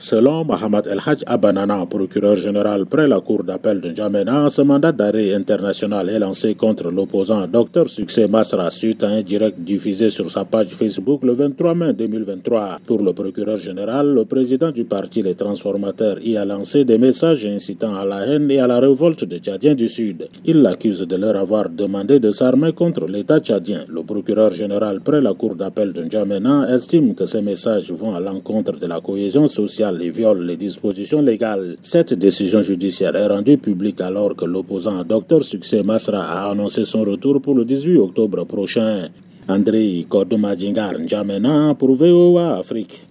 Selon Mohamed El Haj Abanana, procureur général près la cour d'appel de N'Djamena, ce mandat d'arrêt international est lancé contre l'opposant Dr Succès Masra suite à un direct diffusé sur sa page Facebook le 23 mai 2023. Pour le procureur général, le président du parti Les Transformateurs y a lancé des messages incitant à la haine et à la révolte des Tchadiens du Sud. Il l'accuse de leur avoir demandé de s'armer contre l'État tchadien. Le procureur général près la cour d'appel de N'Djamena estime que ces messages vont à l'encontre de la cohésion sociale et viole les dispositions légales. Cette décision judiciaire est rendue publique alors que l'opposant Dr Succès Masra a annoncé son retour pour le 18 octobre prochain. André Kodoumadjingar N'Djamena pour VOA Afrique.